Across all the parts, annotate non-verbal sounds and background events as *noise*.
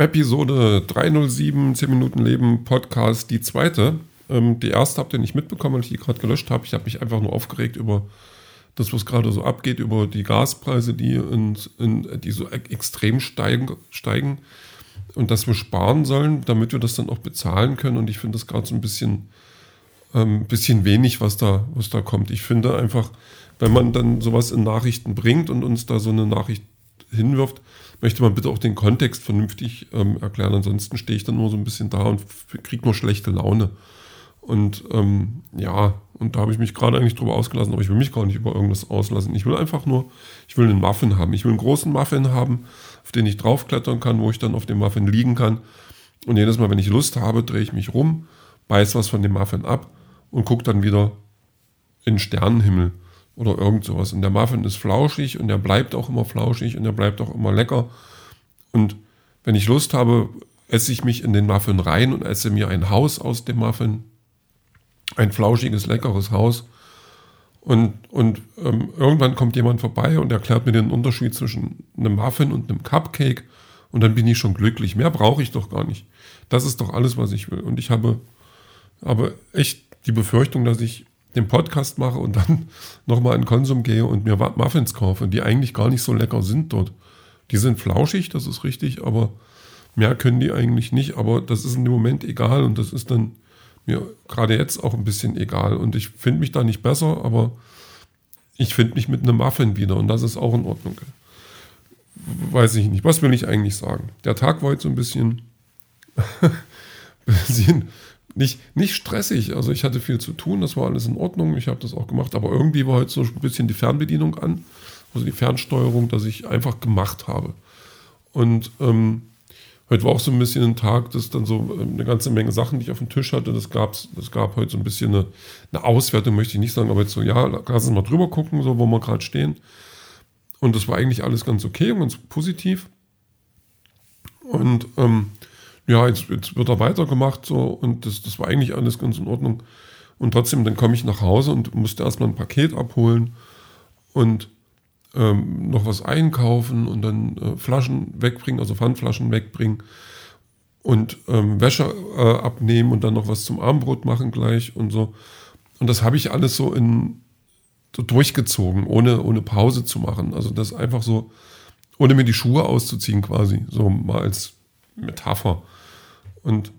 Episode 307, 10 Minuten Leben, Podcast, die zweite. Ähm, die erste habt ihr nicht mitbekommen, weil ich die gerade gelöscht habe. Ich habe mich einfach nur aufgeregt über das, was gerade so abgeht, über die Gaspreise, die, in, in, die so extrem steigen, steigen und dass wir sparen sollen, damit wir das dann auch bezahlen können. Und ich finde das gerade so ein bisschen, ähm, bisschen wenig, was da, was da kommt. Ich finde einfach, wenn man dann sowas in Nachrichten bringt und uns da so eine Nachricht hinwirft, möchte man bitte auch den Kontext vernünftig ähm, erklären. Ansonsten stehe ich dann nur so ein bisschen da und kriege nur schlechte Laune. Und ähm, ja, und da habe ich mich gerade eigentlich drüber ausgelassen, aber ich will mich gar nicht über irgendwas auslassen. Ich will einfach nur, ich will einen Muffin haben. Ich will einen großen Muffin haben, auf den ich draufklettern kann, wo ich dann auf dem Muffin liegen kann. Und jedes Mal, wenn ich Lust habe, drehe ich mich rum, beiß was von dem Muffin ab und gucke dann wieder in den Sternenhimmel oder irgend sowas. Und der Muffin ist flauschig und der bleibt auch immer flauschig und der bleibt auch immer lecker. Und wenn ich Lust habe, esse ich mich in den Muffin rein und esse mir ein Haus aus dem Muffin. Ein flauschiges, leckeres Haus. Und, und ähm, irgendwann kommt jemand vorbei und erklärt mir den Unterschied zwischen einem Muffin und einem Cupcake. Und dann bin ich schon glücklich. Mehr brauche ich doch gar nicht. Das ist doch alles, was ich will. Und ich habe, habe echt die Befürchtung, dass ich den Podcast mache und dann *laughs* nochmal in Konsum gehe und mir Muffins kaufe, die eigentlich gar nicht so lecker sind dort. Die sind flauschig, das ist richtig, aber mehr können die eigentlich nicht. Aber das ist in dem Moment egal und das ist dann mir gerade jetzt auch ein bisschen egal. Und ich finde mich da nicht besser, aber ich finde mich mit einem Muffin wieder und das ist auch in Ordnung. Weiß ich nicht. Was will ich eigentlich sagen? Der Tag war jetzt so ein bisschen, *laughs* bisschen nicht, nicht stressig. Also ich hatte viel zu tun, das war alles in Ordnung. Ich habe das auch gemacht, aber irgendwie war heute so ein bisschen die Fernbedienung an, also die Fernsteuerung, dass ich einfach gemacht habe. Und ähm, heute war auch so ein bisschen ein Tag, dass dann so ähm, eine ganze Menge Sachen, die ich auf dem Tisch hatte, das, gab's, das gab heute so ein bisschen eine, eine Auswertung, möchte ich nicht sagen, aber jetzt so, ja, lass uns mal drüber gucken, so wo wir gerade stehen. Und das war eigentlich alles ganz okay und ganz positiv. Und ähm, ja, jetzt, jetzt wird er weitergemacht so und das, das war eigentlich alles ganz in Ordnung. Und trotzdem, dann komme ich nach Hause und musste erstmal ein Paket abholen und ähm, noch was einkaufen und dann äh, Flaschen wegbringen, also Pfandflaschen wegbringen und ähm, Wäsche äh, abnehmen und dann noch was zum Abendbrot machen gleich und so. Und das habe ich alles so in so durchgezogen, ohne, ohne Pause zu machen. Also das einfach so, ohne mir die Schuhe auszuziehen quasi, so mal als Metapher. Und,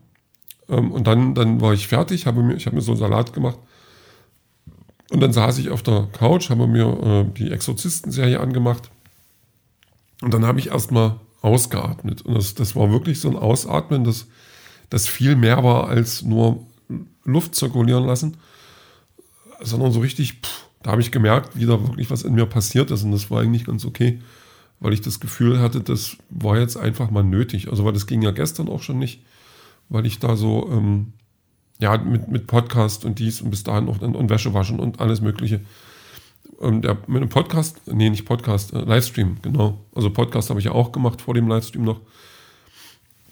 ähm, und dann, dann war ich fertig, habe mir, ich habe mir so einen Salat gemacht. Und dann saß ich auf der Couch, habe mir äh, die Exorzisten-Serie angemacht. Und dann habe ich erstmal ausgeatmet. Und das, das war wirklich so ein Ausatmen, das, das viel mehr war als nur Luft zirkulieren lassen, sondern so richtig, pff, da habe ich gemerkt, wie da wirklich was in mir passiert ist. Und das war eigentlich ganz okay, weil ich das Gefühl hatte, das war jetzt einfach mal nötig. Also, weil das ging ja gestern auch schon nicht weil ich da so, ähm, ja, mit, mit Podcast und dies und bis dahin noch und, und Wäsche waschen und alles Mögliche. Ähm, der, mit einem Podcast, nee, nicht Podcast, äh, Livestream, genau. Also Podcast habe ich ja auch gemacht vor dem Livestream noch.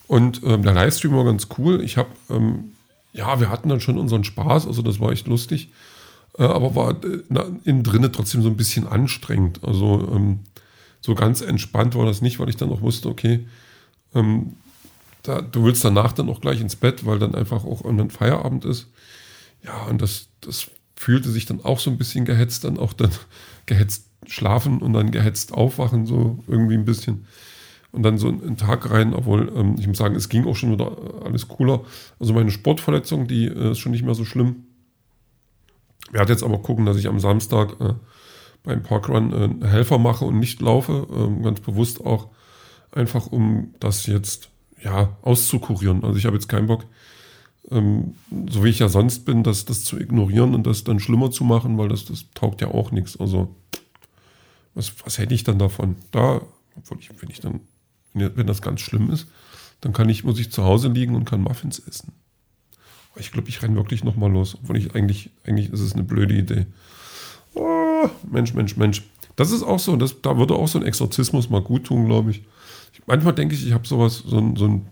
Und ähm, der Livestream war ganz cool. Ich habe, ähm, ja, wir hatten dann schon unseren Spaß, also das war echt lustig. Äh, aber war äh, innen drinne trotzdem so ein bisschen anstrengend. Also ähm, so ganz entspannt war das nicht, weil ich dann auch wusste, okay, ähm, da, du willst danach dann auch gleich ins Bett, weil dann einfach auch irgendwann Feierabend ist. Ja, und das, das fühlte sich dann auch so ein bisschen gehetzt, dann auch dann *laughs* gehetzt schlafen und dann gehetzt aufwachen, so irgendwie ein bisschen. Und dann so einen Tag rein, obwohl ähm, ich muss sagen, es ging auch schon wieder alles cooler. Also meine Sportverletzung, die äh, ist schon nicht mehr so schlimm. Werde jetzt aber gucken, dass ich am Samstag äh, beim Parkrun äh, einen Helfer mache und nicht laufe. Ähm, ganz bewusst auch einfach, um das jetzt ja, auszukurieren. Also ich habe jetzt keinen Bock, ähm, so wie ich ja sonst bin, das, das zu ignorieren und das dann schlimmer zu machen, weil das, das taugt ja auch nichts. Also was, was hätte ich dann davon? Da, obwohl ich, wenn ich dann, wenn das ganz schlimm ist, dann kann ich, muss ich zu Hause liegen und kann Muffins essen. Aber ich glaube, ich renne wirklich nochmal los, obwohl ich eigentlich, eigentlich ist es eine blöde Idee. Oh, Mensch, Mensch, Mensch. Das ist auch so, das, da würde auch so ein Exorzismus mal gut tun, glaube ich manchmal denke ich, ich habe sowas, so so ein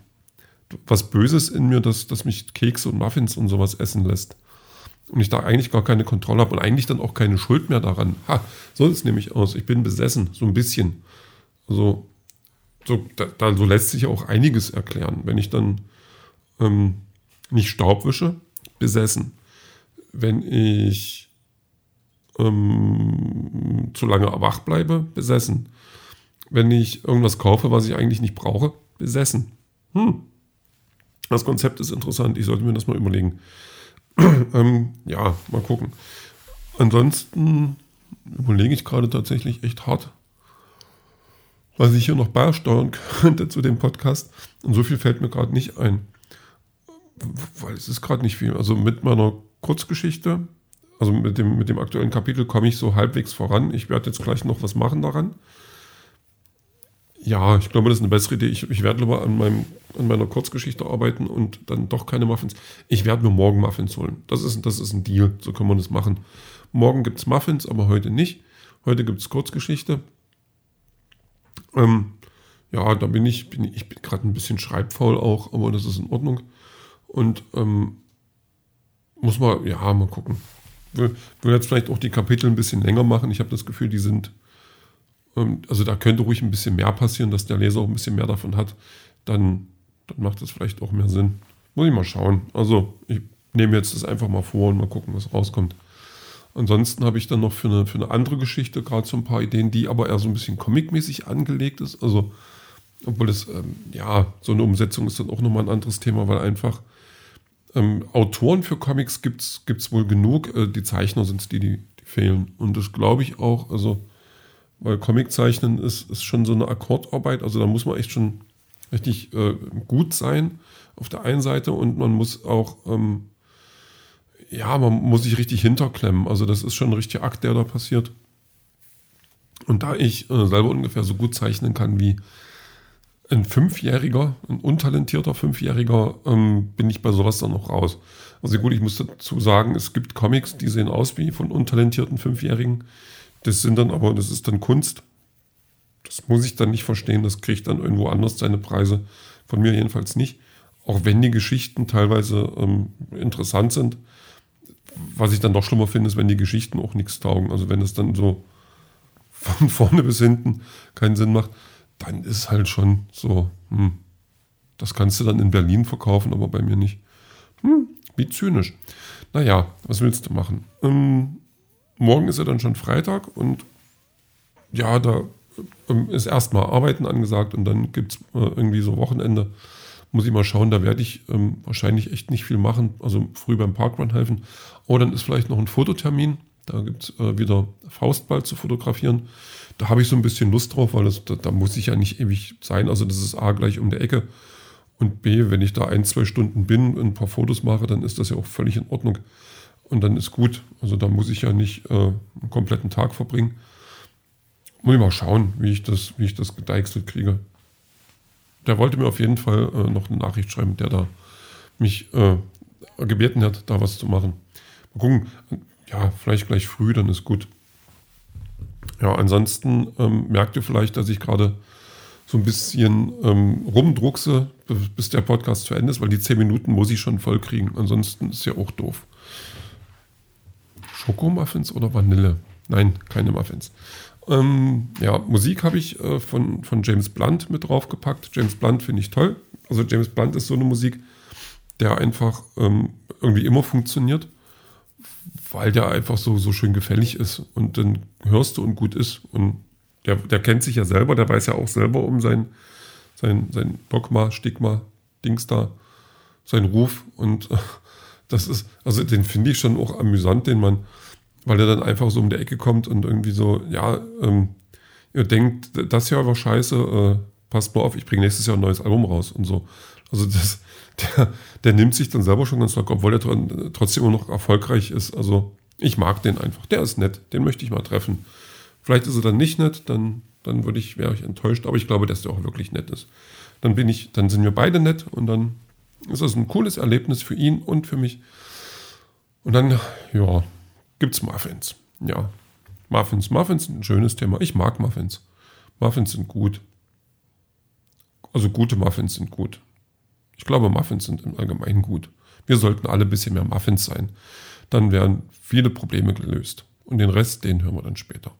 was Böses in mir, dass, dass mich Kekse und Muffins und sowas essen lässt. Und ich da eigentlich gar keine Kontrolle habe und eigentlich dann auch keine Schuld mehr daran. Ha, so ist es nämlich aus. Ich bin besessen, so ein bisschen. Also so, da, da, so lässt sich auch einiges erklären. Wenn ich dann ähm, nicht Staub wische, besessen. Wenn ich ähm, zu lange wach bleibe, besessen. Wenn ich irgendwas kaufe, was ich eigentlich nicht brauche, besessen. Hm. Das Konzept ist interessant. Ich sollte mir das mal überlegen. *clears throat* ähm, ja, mal gucken. Ansonsten überlege ich gerade tatsächlich echt hart, was ich hier noch beisteuern *laughs* könnte zu dem Podcast. Und so viel fällt mir gerade nicht ein. Weil es ist gerade nicht viel. Also mit meiner Kurzgeschichte, also mit dem, mit dem aktuellen Kapitel komme ich so halbwegs voran. Ich werde jetzt gleich noch was machen daran. Ja, ich glaube, das ist eine bessere Idee. Ich, ich werde lieber an, meinem, an meiner Kurzgeschichte arbeiten und dann doch keine Muffins. Ich werde mir morgen Muffins holen. Das ist, das ist ein Deal. So kann man das machen. Morgen gibt es Muffins, aber heute nicht. Heute gibt es Kurzgeschichte. Ähm, ja, da bin ich, bin, ich bin gerade ein bisschen schreibfaul auch, aber das ist in Ordnung. Und ähm, muss man, ja, mal gucken. Will, will jetzt vielleicht auch die Kapitel ein bisschen länger machen. Ich habe das Gefühl, die sind, also da könnte ruhig ein bisschen mehr passieren, dass der Leser auch ein bisschen mehr davon hat. Dann, dann macht das vielleicht auch mehr Sinn. Muss ich mal schauen. Also ich nehme jetzt das einfach mal vor und mal gucken, was rauskommt. Ansonsten habe ich dann noch für eine, für eine andere Geschichte gerade so ein paar Ideen, die aber eher so ein bisschen comicmäßig angelegt ist. Also, obwohl es, ähm, ja, so eine Umsetzung ist dann auch nochmal ein anderes Thema, weil einfach ähm, Autoren für Comics gibt es wohl genug. Äh, die Zeichner sind es die, die, die fehlen. Und das glaube ich auch, also, weil Comiczeichnen ist, ist schon so eine Akkordarbeit. Also, da muss man echt schon richtig äh, gut sein auf der einen Seite und man muss auch. Ähm, ja, man muss sich richtig hinterklemmen. Also das ist schon ein richtiger Akt, der da passiert. Und da ich äh, selber ungefähr so gut zeichnen kann wie ein Fünfjähriger, ein untalentierter Fünfjähriger, ähm, bin ich bei sowas dann noch raus. Also gut, ich muss dazu sagen, es gibt Comics, die sehen aus wie von untalentierten Fünfjährigen. Das sind dann aber, das ist dann Kunst. Das muss ich dann nicht verstehen. Das kriegt dann irgendwo anders seine Preise. Von mir jedenfalls nicht. Auch wenn die Geschichten teilweise ähm, interessant sind was ich dann doch schlimmer finde, ist, wenn die Geschichten auch nichts taugen. Also wenn es dann so von *laughs* vorne bis hinten keinen Sinn macht, dann ist halt schon so, hm, das kannst du dann in Berlin verkaufen, aber bei mir nicht. Hm, wie zynisch. Naja, was willst du machen? Ähm, morgen ist ja dann schon Freitag und ja, da ähm, ist erstmal Arbeiten angesagt und dann gibt es äh, irgendwie so Wochenende muss ich mal schauen, da werde ich ähm, wahrscheinlich echt nicht viel machen, also früh beim Parkrun helfen. Oder dann ist vielleicht noch ein Fototermin, da gibt es äh, wieder Faustball zu fotografieren. Da habe ich so ein bisschen Lust drauf, weil das, da, da, muss ich ja nicht ewig sein. Also das ist A gleich um der Ecke. Und B, wenn ich da ein, zwei Stunden bin und ein paar Fotos mache, dann ist das ja auch völlig in Ordnung. Und dann ist gut. Also da muss ich ja nicht äh, einen kompletten Tag verbringen. Muss ich mal schauen, wie ich das, wie ich das gedeichselt kriege der wollte mir auf jeden Fall äh, noch eine Nachricht schreiben, der da mich äh, gebeten hat, da was zu machen. Mal gucken, ja, vielleicht gleich früh, dann ist gut. Ja, ansonsten ähm, merkt ihr vielleicht, dass ich gerade so ein bisschen ähm, rumdruckse, bis der Podcast zu Ende ist, weil die 10 Minuten muss ich schon voll kriegen. Ansonsten ist ja auch doof. Schokomuffins oder Vanille? Nein, keine Muffins. Ähm, ja, Musik habe ich äh, von, von James Blunt mit draufgepackt. James Blunt finde ich toll. Also James Blunt ist so eine Musik, der einfach ähm, irgendwie immer funktioniert, weil der einfach so, so schön gefällig ist und dann hörst du und gut ist. Und der, der kennt sich ja selber, der weiß ja auch selber um sein, sein, sein Dogma, Stigma, Dings da, seinen Ruf. Und äh, das ist, also den finde ich schon auch amüsant, den man weil er dann einfach so um die Ecke kommt und irgendwie so, ja, ähm, ihr denkt, das Jahr war scheiße, äh, passt mal auf, ich bringe nächstes Jahr ein neues Album raus und so. Also das, *laughs* der, der nimmt sich dann selber schon ganz locker, obwohl er trotzdem immer noch erfolgreich ist. Also ich mag den einfach, der ist nett, den möchte ich mal treffen. Vielleicht ist er dann nicht nett, dann, dann würde ich, wäre ich enttäuscht, aber ich glaube, dass der auch wirklich nett ist. Dann bin ich, dann sind wir beide nett und dann ist das ein cooles Erlebnis für ihn und für mich. Und dann, ja, gibt es Muffins. Ja, Muffins. Muffins sind ein schönes Thema. Ich mag Muffins. Muffins sind gut. Also gute Muffins sind gut. Ich glaube, Muffins sind im Allgemeinen gut. Wir sollten alle ein bisschen mehr Muffins sein. Dann wären viele Probleme gelöst. Und den Rest, den hören wir dann später.